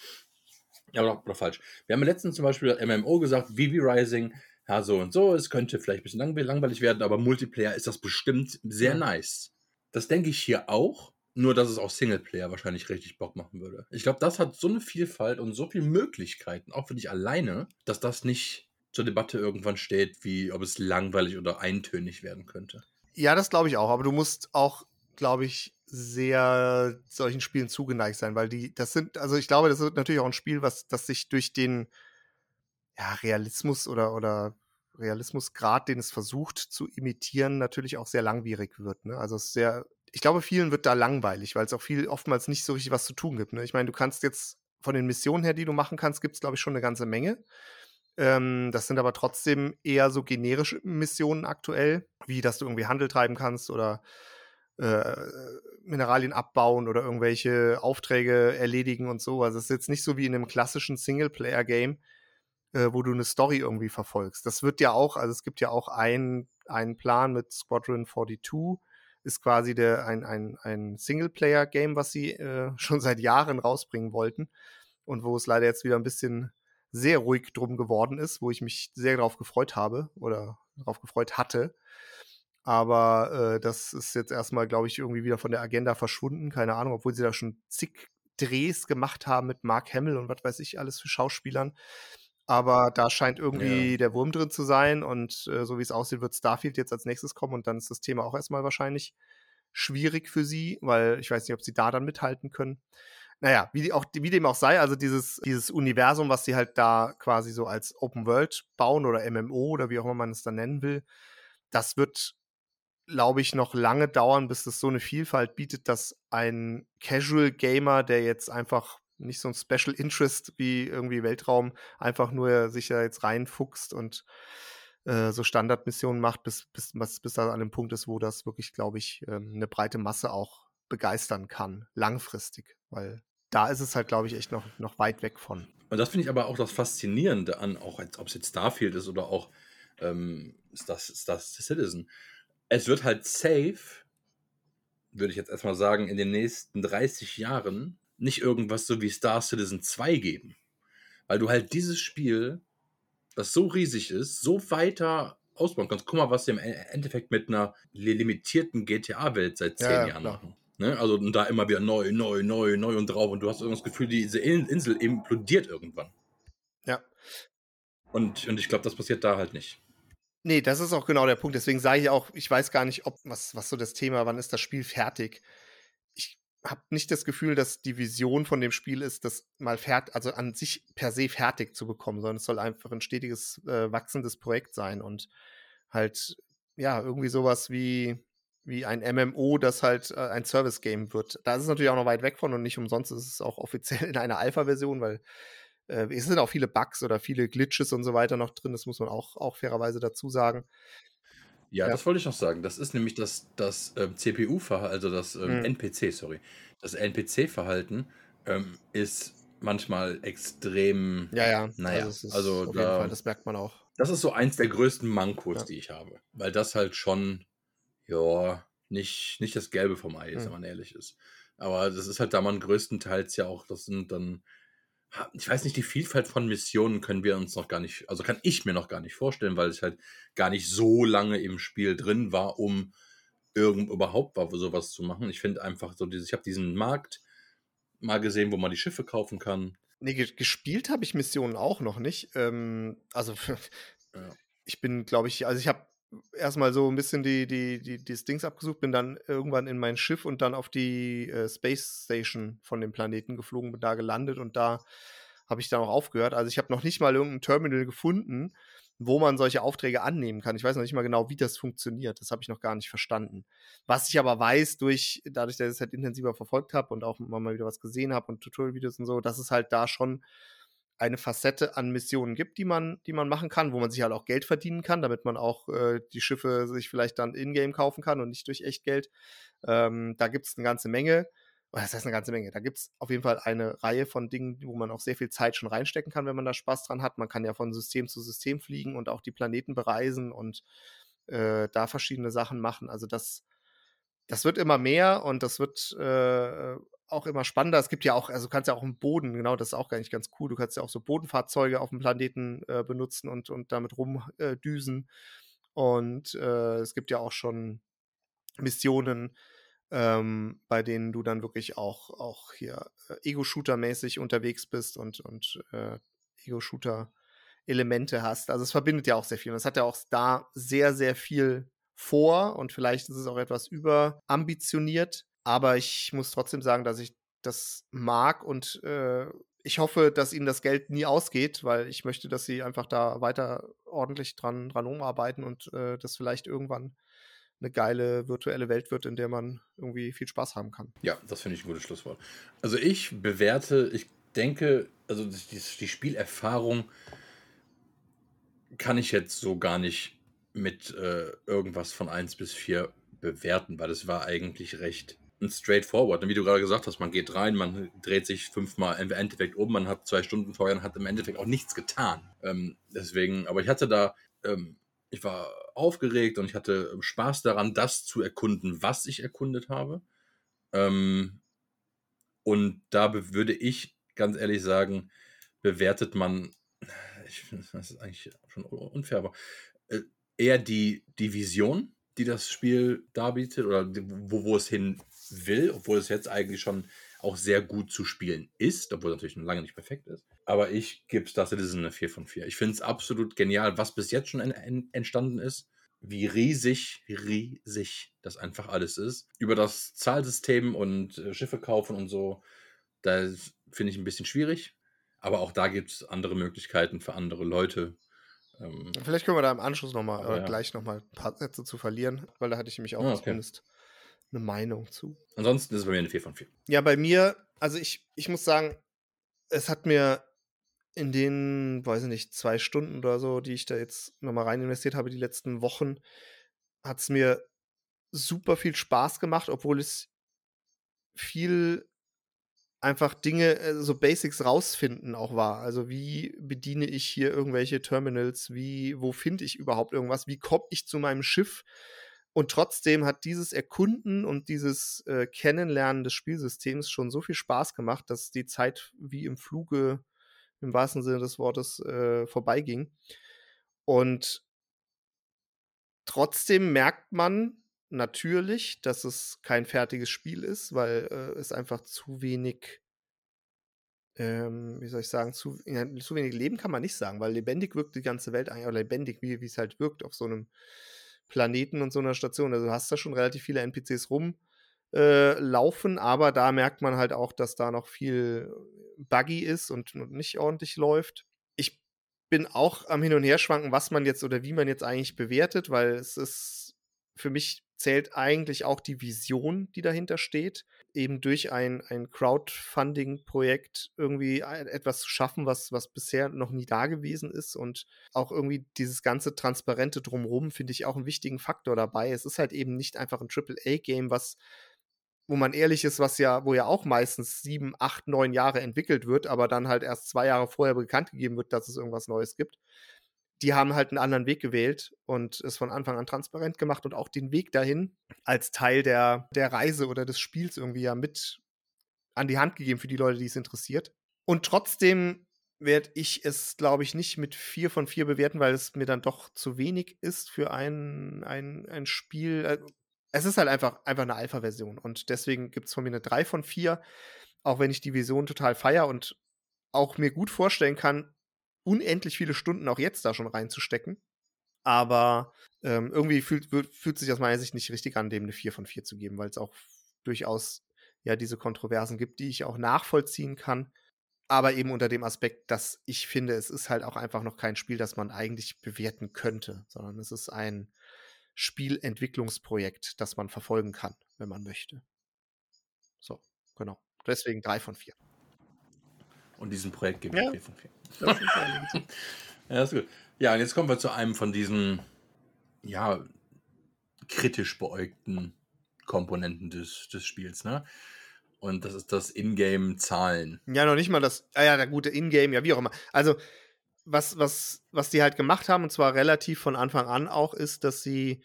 Ja, oder, oder falsch. Wir haben letztens zum Beispiel MMO gesagt, VV Rising, ja, so und so. Es könnte vielleicht ein bisschen langweilig werden, aber Multiplayer ist das bestimmt sehr ja. nice. Das denke ich hier auch. Nur, dass es auch Singleplayer wahrscheinlich richtig Bock machen würde. Ich glaube, das hat so eine Vielfalt und so viele Möglichkeiten, auch für dich alleine, dass das nicht zur Debatte irgendwann steht, wie ob es langweilig oder eintönig werden könnte. Ja, das glaube ich auch. Aber du musst auch, glaube ich, sehr solchen Spielen zugeneigt sein, weil die, das sind, also ich glaube, das wird natürlich auch ein Spiel, was, das sich durch den ja, Realismus oder, oder Realismusgrad, den es versucht zu imitieren, natürlich auch sehr langwierig wird. Ne? Also es ist sehr ich glaube, vielen wird da langweilig, weil es auch viel oftmals nicht so richtig was zu tun gibt. Ne? Ich meine, du kannst jetzt von den Missionen her, die du machen kannst, gibt es, glaube ich, schon eine ganze Menge. Ähm, das sind aber trotzdem eher so generische Missionen aktuell, wie dass du irgendwie Handel treiben kannst oder äh, Mineralien abbauen oder irgendwelche Aufträge erledigen und so. Also es ist jetzt nicht so wie in einem klassischen Singleplayer-Game, äh, wo du eine Story irgendwie verfolgst. Das wird ja auch, also es gibt ja auch einen Plan mit Squadron 42, ist quasi der, ein, ein, ein Singleplayer-Game, was sie äh, schon seit Jahren rausbringen wollten und wo es leider jetzt wieder ein bisschen sehr ruhig drum geworden ist, wo ich mich sehr darauf gefreut habe oder darauf gefreut hatte. Aber äh, das ist jetzt erstmal, glaube ich, irgendwie wieder von der Agenda verschwunden. Keine Ahnung, obwohl sie da schon zig Drehs gemacht haben mit Mark Hamill und was weiß ich alles für Schauspielern. Aber da scheint irgendwie ja. der Wurm drin zu sein und äh, so wie es aussieht, wird Starfield jetzt als nächstes kommen und dann ist das Thema auch erstmal wahrscheinlich schwierig für sie, weil ich weiß nicht, ob sie da dann mithalten können. Naja, wie, auch, wie dem auch sei, also dieses, dieses Universum, was sie halt da quasi so als Open World bauen oder MMO oder wie auch immer man es dann nennen will, das wird, glaube ich, noch lange dauern, bis es so eine Vielfalt bietet, dass ein Casual Gamer, der jetzt einfach nicht so ein Special Interest wie irgendwie Weltraum, einfach nur sich da jetzt reinfuchst und äh, so Standardmissionen macht, bis, bis, bis, bis da an dem Punkt ist, wo das wirklich, glaube ich, ähm, eine breite Masse auch begeistern kann, langfristig. Weil da ist es halt, glaube ich, echt noch, noch weit weg von. Und das finde ich aber auch das Faszinierende an, auch ob es jetzt Starfield ist oder auch ähm, Star, Star Citizen. Es wird halt safe, würde ich jetzt erstmal sagen, in den nächsten 30 Jahren nicht irgendwas so wie Star Citizen 2 geben. Weil du halt dieses Spiel, das so riesig ist, so weiter ausbauen kannst. Guck mal, was sie im e-, Endeffekt mit einer limitierten GTA-Welt seit zehn ja, Jahren klar. machen. Ne? Also da immer wieder neu, neu, neu, neu und drauf. Und du hast das Gefühl, diese Insel implodiert irgendwann. Ja. Und, und ich glaube, das passiert da halt nicht. Nee, das ist auch genau der Punkt. Deswegen sage ich auch, ich weiß gar nicht, ob was, was so das Thema, wann ist das Spiel fertig? habe nicht das Gefühl, dass die Vision von dem Spiel ist, das mal fertig, also an sich per se fertig zu bekommen, sondern es soll einfach ein stetiges, äh, wachsendes Projekt sein und halt, ja, irgendwie sowas wie, wie ein MMO, das halt äh, ein Service-Game wird. Da ist es natürlich auch noch weit weg von und nicht umsonst ist es auch offiziell in einer Alpha-Version, weil äh, es sind auch viele Bugs oder viele Glitches und so weiter noch drin, das muss man auch, auch fairerweise dazu sagen. Ja, Ja. das wollte ich noch sagen. Das ist nämlich das, das ähm, CPU-Verhalten, also das ähm, Mhm. NPC, sorry. Das NPC-Verhalten ähm, ist manchmal extrem, Ja, ja. Also naja, also auf jeden Fall, da, das merkt man auch. das ist so eins der größten Mankos, Ja. die ich habe. Weil das halt schon, ja, nicht, nicht das Gelbe vom Ei ist, wenn Mhm. man ehrlich ist. Aber das ist halt da man größtenteils ja auch, das sind dann, ich weiß nicht, die Vielfalt von Missionen können wir uns noch gar nicht, also kann ich mir noch gar nicht vorstellen, weil ich halt gar nicht so lange im Spiel drin war, um irgend überhaupt sowas zu machen. Ich finde einfach so dieses, ich habe diesen Markt mal gesehen, wo man die Schiffe kaufen kann. Nee, gespielt habe ich Missionen auch noch nicht. Ähm, also ja. ich bin, glaube ich, also ich habe erstmal so ein bisschen die, die, die, die Dings abgesucht, bin dann irgendwann in mein Schiff und dann auf die äh, Space Station von dem Planeten geflogen, bin da gelandet und da habe ich dann auch aufgehört. Also ich habe noch nicht mal irgendein Terminal gefunden, wo man solche Aufträge annehmen kann. Ich weiß noch nicht mal genau, wie das funktioniert. Das habe ich noch gar nicht verstanden. Was ich aber weiß, durch, dadurch, dass ich es halt intensiver verfolgt habe und auch mal wieder was gesehen habe und Tutorial-Videos und so, dass es halt da schon eine Facette an Missionen gibt, die man, die man machen kann, wo man sich halt auch Geld verdienen kann, damit man auch äh, die Schiffe sich vielleicht dann in-game kaufen kann und nicht durch Echtgeld. Ähm, da gibt es eine ganze Menge. Das heißt eine ganze Menge. Da gibt es auf jeden Fall eine Reihe von Dingen, wo man auch sehr viel Zeit schon reinstecken kann, wenn man da Spaß dran hat. Man kann ja von System zu System fliegen und auch die Planeten bereisen und äh, da verschiedene Sachen machen. Also das, das wird immer mehr und das wird äh, auch immer spannender. Es gibt ja auch, also du kannst ja auch im Boden, genau, das ist auch gar nicht ganz cool. Du kannst ja auch so Bodenfahrzeuge auf dem Planeten äh, benutzen und, und damit rumdüsen. und äh, es gibt ja auch schon Missionen, ähm, bei denen du dann wirklich auch, auch hier äh, Ego-Shooter-mäßig unterwegs bist und, und äh, Ego-Shooter-Elemente hast. Also es verbindet ja auch sehr viel. Und es hat ja auch da sehr, sehr viel vor und vielleicht ist es auch etwas überambitioniert. Aber ich muss trotzdem sagen, dass ich das mag und äh, ich hoffe, dass ihnen das Geld nie ausgeht, weil ich möchte, dass sie einfach da weiter ordentlich dran, dran umarbeiten und äh, das vielleicht irgendwann eine geile virtuelle Welt wird, in der man irgendwie viel Spaß haben kann. Ja, das finde ich ein gutes Schlusswort. Also ich bewerte, ich denke, also die, die Spielerfahrung kann ich jetzt so gar nicht mit äh, irgendwas von 1 bis 4 bewerten, weil es war eigentlich recht straightforward. Und wie du gerade gesagt hast, man geht rein, man dreht sich fünfmal im Endeffekt um, man hat zwei Stunden vorher und hat im Endeffekt auch nichts getan. Ähm, deswegen, aber ich hatte da ähm, ich war aufgeregt und ich hatte Spaß daran, das zu erkunden, was ich erkundet habe. Ähm, und da würde ich ganz ehrlich sagen, bewertet man, ich finde das ist eigentlich schon unfair, aber äh, eher die, die Vision, die das Spiel darbietet oder wo, wo es hin will, obwohl es jetzt eigentlich schon auch sehr gut zu spielen ist, obwohl es natürlich noch lange nicht perfekt ist. Aber ich gebe Star Citizen eine 4 von 4. Ich finde es absolut genial, was bis jetzt schon en en entstanden ist. Wie riesig, riesig das einfach alles ist. Über das Zahlsystem und äh, Schiffe kaufen und so, da finde ich ein bisschen schwierig. Aber auch da gibt es andere Möglichkeiten für andere Leute. Ähm, Vielleicht können wir da im Anschluss nochmal, äh, ja. gleich nochmal ein paar Sätze zu verlieren, weil da hatte ich nämlich auch ah, okay. zumindest eine Meinung zu. Ansonsten ist es bei mir eine 4 von 4. Ja, bei mir, also ich, ich muss sagen, es hat mir in den, weiß ich nicht, zwei Stunden oder so, die ich da jetzt nochmal rein investiert habe, die letzten Wochen, hat es mir super viel Spaß gemacht, obwohl es viel einfach Dinge, äh, so Basics rausfinden auch war. Also wie bediene ich hier irgendwelche Terminals, wie, wo finde ich überhaupt irgendwas, wie komme ich zu meinem Schiff? Und trotzdem hat dieses Erkunden und dieses äh, Kennenlernen des Spielsystems schon so viel Spaß gemacht, dass die Zeit wie im Fluge im wahrsten Sinne des Wortes äh, vorbeiging. Und trotzdem merkt man natürlich, dass es kein fertiges Spiel ist, weil äh, es einfach zu wenig, ähm, wie soll ich sagen, zu, ja, zu wenig Leben kann man nicht sagen, weil lebendig wirkt die ganze Welt eigentlich, oder lebendig, wie es halt wirkt auf so einem Planeten und so einer Station. Also du hast da schon relativ viele NPCs rum äh, aber da merkt man halt auch, dass da noch viel buggy ist und, und nicht ordentlich läuft. Ich bin auch am Hin und Her schwanken, was man jetzt oder wie man jetzt eigentlich bewertet, weil es ist für mich zählt eigentlich auch die Vision, die dahinter steht, eben durch ein, ein Crowdfunding-Projekt irgendwie etwas zu schaffen, was, was bisher noch nie da gewesen ist. Und auch irgendwie dieses ganze Transparente drumherum finde ich auch einen wichtigen Faktor dabei. Es ist halt eben nicht einfach ein AAA-Game, was wo man ehrlich ist, was ja, wo ja auch meistens sieben, acht, neun Jahre entwickelt wird, aber dann halt erst zwei Jahre vorher bekannt gegeben wird, dass es irgendwas Neues gibt. Die haben halt einen anderen Weg gewählt und es von Anfang an transparent gemacht und auch den Weg dahin als Teil der, der Reise oder des Spiels irgendwie ja mit an die Hand gegeben für die Leute, die es interessiert. Und trotzdem werde ich es, glaube ich, nicht mit vier von vier bewerten, weil es mir dann doch zu wenig ist für ein, ein, ein Spiel. Äh, es ist halt einfach, einfach eine Alpha-Version und deswegen gibt es von mir eine 3 von 4, auch wenn ich die Vision total feier und auch mir gut vorstellen kann, unendlich viele Stunden auch jetzt da schon reinzustecken. Aber ähm, irgendwie fühlt, fühlt sich aus meiner Sicht nicht richtig an, dem eine 4 von 4 zu geben, weil es auch durchaus ja diese Kontroversen gibt, die ich auch nachvollziehen kann. Aber eben unter dem Aspekt, dass ich finde, es ist halt auch einfach noch kein Spiel, das man eigentlich bewerten könnte, sondern es ist ein Spielentwicklungsprojekt, das man verfolgen kann, wenn man möchte. So, genau. Deswegen drei von vier. Und diesem Projekt gibt es ja. vier von vier. Das ist ja, ist gut. Ja, und jetzt kommen wir zu einem von diesen, ja, kritisch beäugten Komponenten des, des Spiels, ne? Und das ist das Ingame-Zahlen. Ja, noch nicht mal das, ah ja, der gute Ingame, ja, wie auch immer. Also, was, was, was die halt gemacht haben, und zwar relativ von Anfang an auch, ist, dass sie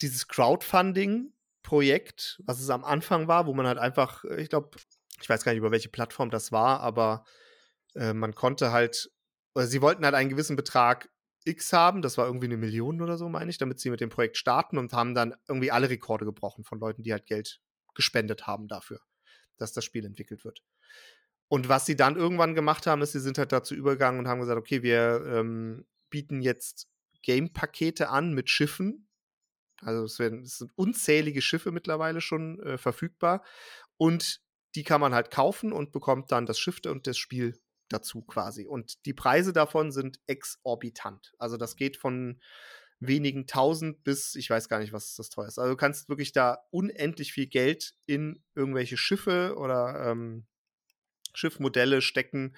dieses Crowdfunding-Projekt, was es am Anfang war, wo man halt einfach, ich glaube, ich weiß gar nicht, über welche Plattform das war, aber äh, man konnte halt, oder sie wollten halt einen gewissen Betrag X haben, das war irgendwie eine Million oder so, meine ich, damit sie mit dem Projekt starten und haben dann irgendwie alle Rekorde gebrochen von Leuten, die halt Geld gespendet haben dafür, dass das Spiel entwickelt wird. Und was sie dann irgendwann gemacht haben, ist, sie sind halt dazu übergegangen und haben gesagt, okay, wir ähm, bieten jetzt Game-Pakete an mit Schiffen. Also es, werden, es, sind unzählige Schiffe mittlerweile schon äh, verfügbar. Und die kann man halt kaufen und bekommt dann das Schiff und das Spiel dazu quasi. Und die Preise davon sind exorbitant. Also das geht von wenigen tausend bis, ich weiß gar nicht, was das teuer ist. Also du kannst wirklich da unendlich viel Geld in irgendwelche Schiffe oder ähm, Schiffmodelle stecken,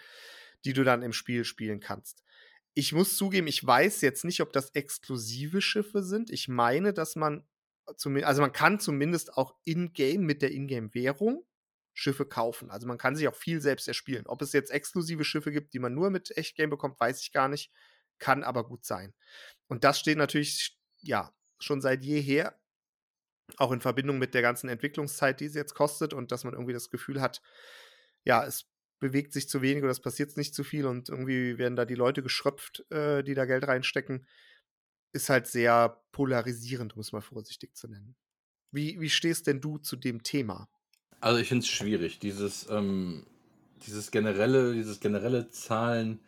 die du dann im Spiel spielen kannst. Ich muss zugeben, ich weiß jetzt nicht, ob das exklusive Schiffe sind. Ich meine, dass man also man kann zumindest auch in-game mit der In-game-Währung Schiffe kaufen. Also man kann sich auch viel selbst erspielen. Ob es jetzt exklusive Schiffe gibt, die man nur mit Echtgame bekommt, weiß ich gar nicht. Kann aber gut sein. Und das steht natürlich, ja, schon seit jeher, auch in Verbindung mit der ganzen Entwicklungszeit, die es jetzt kostet und dass man irgendwie das Gefühl hat, ja, es bewegt sich zu wenig oder es passiert nicht zu viel und irgendwie werden da die Leute geschröpft, äh, die da Geld reinstecken, ist halt sehr polarisierend, um es mal vorsichtig zu nennen. Wie, wie stehst denn du zu dem Thema? Also ich finde es schwierig, dieses, ähm, dieses generelle, dieses generelle Zahlen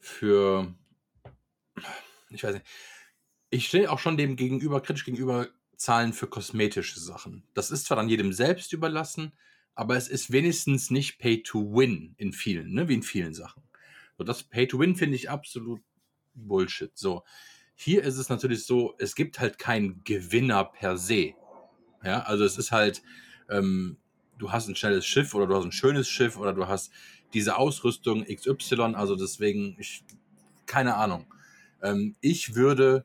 für ich weiß nicht. Ich stehe auch schon dem gegenüber, kritisch gegenüber Zahlen für kosmetische Sachen. Das ist zwar dann jedem selbst überlassen, aber es ist wenigstens nicht Pay to Win in vielen, ne, wie in vielen Sachen. So, das Pay to Win finde ich absolut Bullshit. So, hier ist es natürlich so, es gibt halt keinen Gewinner per se. Ja, also es ist halt, ähm, du hast ein schnelles Schiff oder du hast ein schönes Schiff oder du hast diese Ausrüstung XY, also deswegen, ich, keine Ahnung. Ähm, ich würde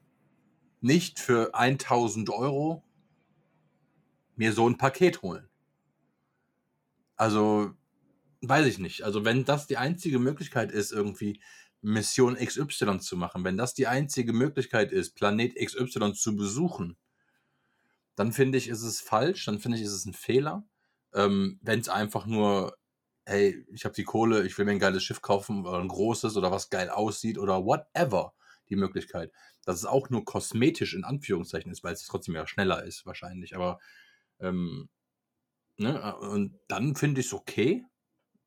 nicht für 1000 Euro mir so ein Paket holen. Also, weiß ich nicht. Also, wenn das die einzige Möglichkeit ist, irgendwie Mission XY zu machen, wenn das die einzige Möglichkeit ist, Planet XY zu besuchen, dann finde ich, ist es falsch, dann finde ich, ist es ein Fehler. Ähm, wenn es einfach nur, hey, ich habe die Kohle, ich will mir ein geiles Schiff kaufen oder ein großes oder was geil aussieht oder whatever die Möglichkeit. Dass es auch nur kosmetisch in Anführungszeichen ist, weil es trotzdem ja schneller ist, wahrscheinlich. Aber ähm, ne, und dann finde ich es okay.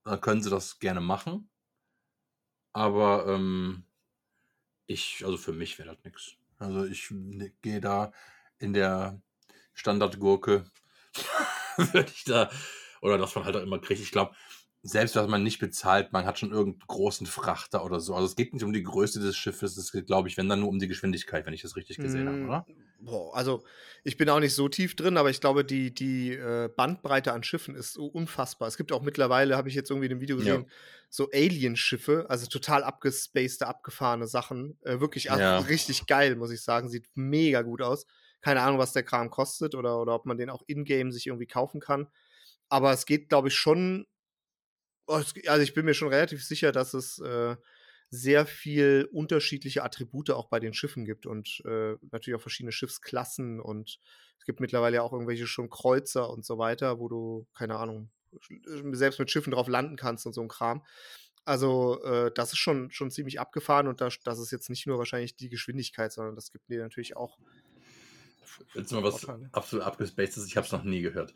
Dann können sie das gerne machen. Aber ähm, ich, also für mich wäre das nichts. Also ich ne, gehe da in der Standardgurke, würde ich da, oder dass man halt auch immer kriegt. Ich glaube, selbst was man nicht bezahlt, man hat schon irgendeinen großen Frachter oder so. Also es geht nicht um die Größe des Schiffes, es geht, glaube ich, wenn dann nur um die Geschwindigkeit, wenn ich das richtig gesehen mm, habe, oder? Boah, also ich bin auch nicht so tief drin, aber ich glaube, die, die äh, Bandbreite an Schiffen ist so unfassbar. Es gibt auch mittlerweile, habe ich jetzt irgendwie in einem Video gesehen, ja. so Alien-Schiffe, also total abgespacede, abgefahrene Sachen. Äh, wirklich ja. richtig geil, muss ich sagen. Sieht mega gut aus. Keine Ahnung, was der Kram kostet oder, oder ob man den auch in-game sich irgendwie kaufen kann. Aber es geht, glaube ich, schon Oh, also ich bin mir schon relativ sicher, dass es äh, sehr viel unterschiedliche Attribute auch bei den Schiffen gibt und äh, natürlich auch verschiedene Schiffsklassen und es gibt mittlerweile auch irgendwelche schon Kreuzer und so weiter, wo du, keine Ahnung, selbst mit Schiffen drauf landen kannst und so ein Kram. Also, äh, das ist schon, schon ziemlich abgefahren und das, das ist jetzt nicht nur wahrscheinlich die Geschwindigkeit, sondern das gibt dir natürlich auch. Jetzt mal was absolut abgespacedes, ich habe es noch nie gehört.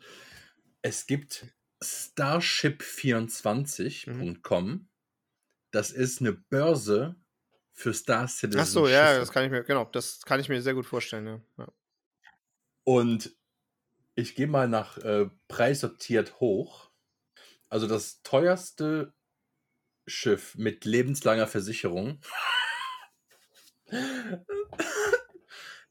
Es gibt Starship24.com. Mhm. Das ist eine Börse für Star Citizen. Ach so, ja, das kann ich mir, genau, das kann ich mir sehr gut vorstellen, ja. ja. Und ich gehe mal nach äh, Preis sortiert hoch. Also das teuerste Schiff mit lebenslanger Versicherung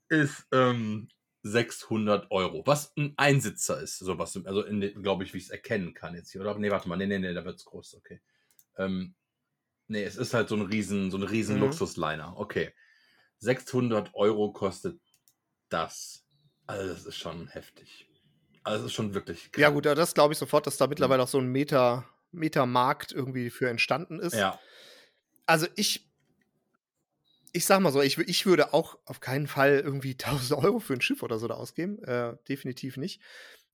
ist ähm, 600 Euro, was ein Einsitzer ist, sowas, also glaube ich, wie ich es erkennen kann jetzt hier, oder? Nee, warte mal, nee, nee, nee, da wird es groß, okay. Ähm, nee, es ist halt so ein riesen, so ein riesen mhm. Luxusliner, okay. 600 Euro kostet das. Also das ist schon heftig. Also das ist schon wirklich krass. Ja gut, das glaube ich sofort, dass da mittlerweile auch so ein Meta, Meta-Markt irgendwie für entstanden ist. Ja. Also ich ich sag mal so, ich, ich würde auch auf keinen Fall irgendwie 1000 Euro für ein Schiff oder so da ausgeben. Äh, definitiv nicht.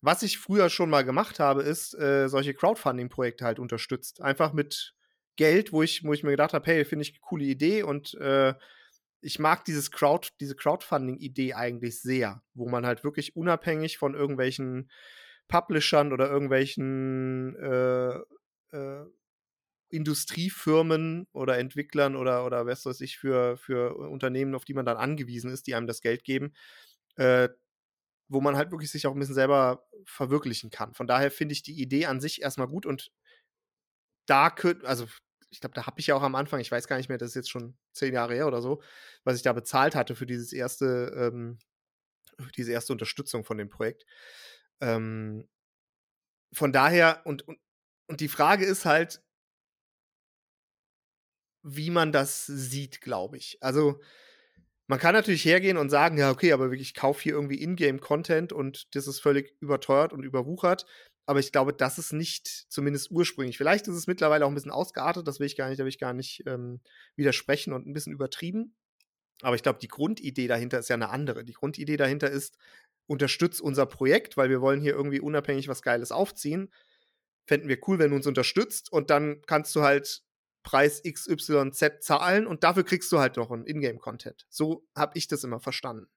Was ich früher schon mal gemacht habe, ist äh, solche Crowdfunding-Projekte halt unterstützt. Einfach mit Geld, wo ich, wo ich mir gedacht habe, hey, finde ich eine coole Idee und äh, ich mag dieses Crowd, diese Crowdfunding-Idee eigentlich sehr, wo man halt wirklich unabhängig von irgendwelchen Publishern oder irgendwelchen äh, äh, Industriefirmen oder Entwicklern oder, oder was weiß ich für, für Unternehmen, auf die man dann angewiesen ist, die einem das Geld geben, äh, wo man halt wirklich sich auch ein bisschen selber verwirklichen kann. Von daher finde ich die Idee an sich erstmal gut und da könnte, also ich glaube, da habe ich ja auch am Anfang, ich weiß gar nicht mehr, das ist jetzt schon zehn Jahre her oder so, was ich da bezahlt hatte für dieses erste, ähm, diese erste Unterstützung von dem Projekt. Ähm, von daher, und, und, und die Frage ist halt, wie man das sieht, glaube ich. Also, man kann natürlich hergehen und sagen, ja, okay, aber ich kaufe hier irgendwie Ingame-Content und das ist völlig überteuert und überwuchert. Aber ich glaube, das ist nicht zumindest ursprünglich. Vielleicht ist es mittlerweile auch ein bisschen ausgeartet, das will ich gar nicht, da will ich gar nicht ähm, widersprechen und ein bisschen übertrieben. Aber ich glaube, die Grundidee dahinter ist ja eine andere. Die Grundidee dahinter ist, unterstützt unser Projekt, weil wir wollen hier irgendwie unabhängig was Geiles aufziehen. Fänden wir cool, wenn du uns unterstützt und dann kannst du halt Preis XYZ zahlen und dafür kriegst du halt noch einen Ingame-Content. So habe ich das immer verstanden.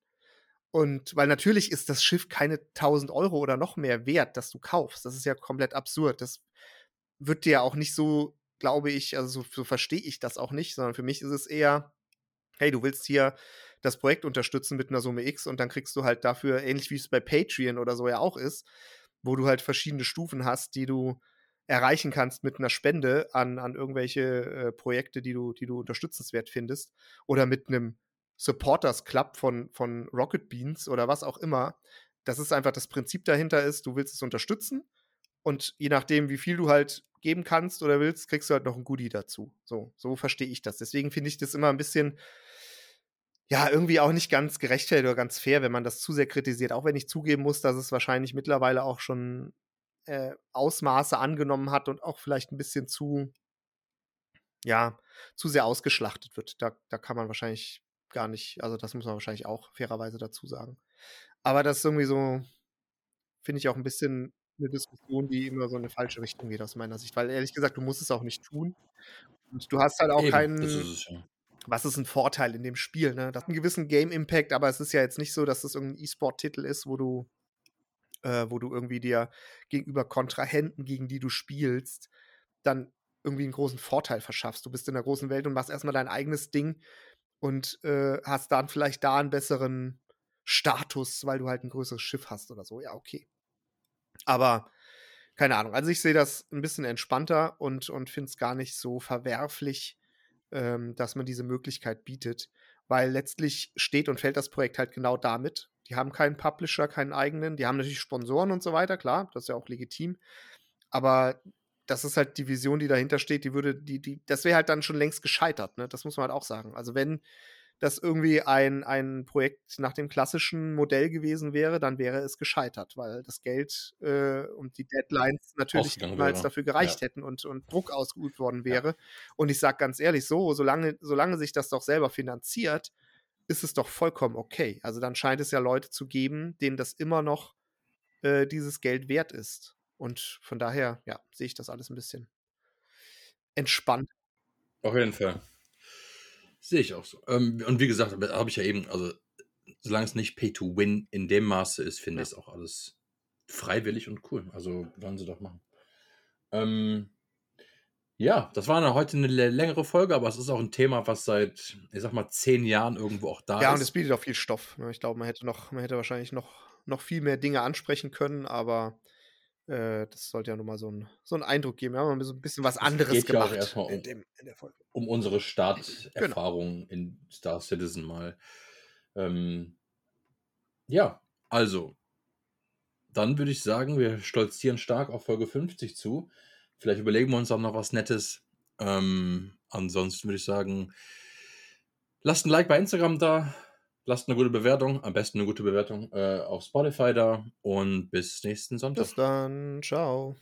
Und weil natürlich ist das Schiff keine 1000 Euro oder noch mehr wert, dass du kaufst. Das ist ja komplett absurd. Das wird dir auch nicht so, glaube ich, also so, so verstehe ich das auch nicht, sondern für mich ist es eher, hey, du willst hier das Projekt unterstützen mit einer Summe X und dann kriegst du halt dafür, ähnlich wie es bei Patreon oder so ja auch ist, wo du halt verschiedene Stufen hast, die du erreichen kannst mit einer Spende an, an irgendwelche äh, Projekte, die du, die du unterstützenswert findest, oder mit einem Supporters Club von, von Rocket Beans oder was auch immer. Das ist einfach das Prinzip dahinter ist, du willst es unterstützen und je nachdem, wie viel du halt geben kannst oder willst, kriegst du halt noch ein Goodie dazu. So, so verstehe ich das. Deswegen finde ich das immer ein bisschen, ja, irgendwie auch nicht ganz gerechtfertigt oder ganz fair, wenn man das zu sehr kritisiert. Auch wenn ich zugeben muss, dass es wahrscheinlich mittlerweile auch schon äh, Ausmaße angenommen hat und auch vielleicht ein bisschen zu, ja, zu sehr ausgeschlachtet wird. Da, da kann man wahrscheinlich gar nicht, also das muss man wahrscheinlich auch fairerweise dazu sagen. Aber das ist irgendwie so, finde ich auch ein bisschen eine Diskussion, die immer so in eine falsche Richtung geht aus meiner Sicht. Weil ehrlich gesagt, du musst es auch nicht tun. Und du hast halt auch Eben, keinen. Ist ja. Was ist ein Vorteil in dem Spiel? Ne? Das hat einen gewissen Game-Impact, aber es ist ja jetzt nicht so, dass es das irgendein E-Sport-Titel ist, wo du äh, wo du irgendwie dir gegenüber Kontrahenten, gegen die du spielst, dann irgendwie einen großen Vorteil verschaffst. Du bist in der großen Welt und machst erstmal dein eigenes Ding und äh, hast dann vielleicht da einen besseren Status, weil du halt ein größeres Schiff hast oder so. Ja, okay. Aber keine Ahnung. Also ich sehe das ein bisschen entspannter und, und finde es gar nicht so verwerflich, ähm, dass man diese Möglichkeit bietet, weil letztlich steht und fällt das Projekt halt genau damit. Die haben keinen Publisher, keinen eigenen. Die haben natürlich Sponsoren und so weiter, klar, das ist ja auch legitim. Aber das ist halt die Vision, die dahinter steht, die würde, die, die, das wäre halt dann schon längst gescheitert, ne? Das muss man halt auch sagen. Also wenn das irgendwie ein, ein Projekt nach dem klassischen Modell gewesen wäre, dann wäre es gescheitert, weil das Geld äh, und die Deadlines natürlich niemals dafür gereicht ja. hätten und, und Druck ausgeübt worden wäre. Ja. Und ich sage ganz ehrlich, so, solange, solange sich das doch selber finanziert, ist es doch vollkommen okay. Also dann scheint es ja Leute zu geben, denen das immer noch äh, dieses Geld wert ist. Und von daher, ja, sehe ich das alles ein bisschen entspannt. Auf jeden Fall. Sehe ich auch so. Ähm, und wie gesagt, habe ich ja eben, also solange es nicht Pay-to-Win in dem Maße ist, finde ich es auch alles freiwillig und cool. Also wollen sie doch machen. Ähm, ja, das war heute eine längere Folge, aber es ist auch ein Thema, was seit, ich sag mal, zehn Jahren irgendwo auch da ja, ist. Ja, und es bietet auch viel Stoff. Ne? Ich glaube, man hätte noch, man hätte wahrscheinlich noch, noch viel mehr Dinge ansprechen können, aber äh, das sollte ja nun mal so, ein, so einen Eindruck geben. Wir haben so ein bisschen was anderes geht gemacht ja erstmal um, in, dem, in der Folge. Um unsere Starterfahrung genau. in Star Citizen mal. Ähm, ja, also, dann würde ich sagen, wir stolzieren stark auf Folge 50 zu. Vielleicht überlegen wir uns auch noch was Nettes. Ähm, ansonsten würde ich sagen, lasst ein Like bei Instagram da, lasst eine gute Bewertung, am besten eine gute Bewertung äh, auf Spotify da und bis nächsten Sonntag. Bis dann, ciao.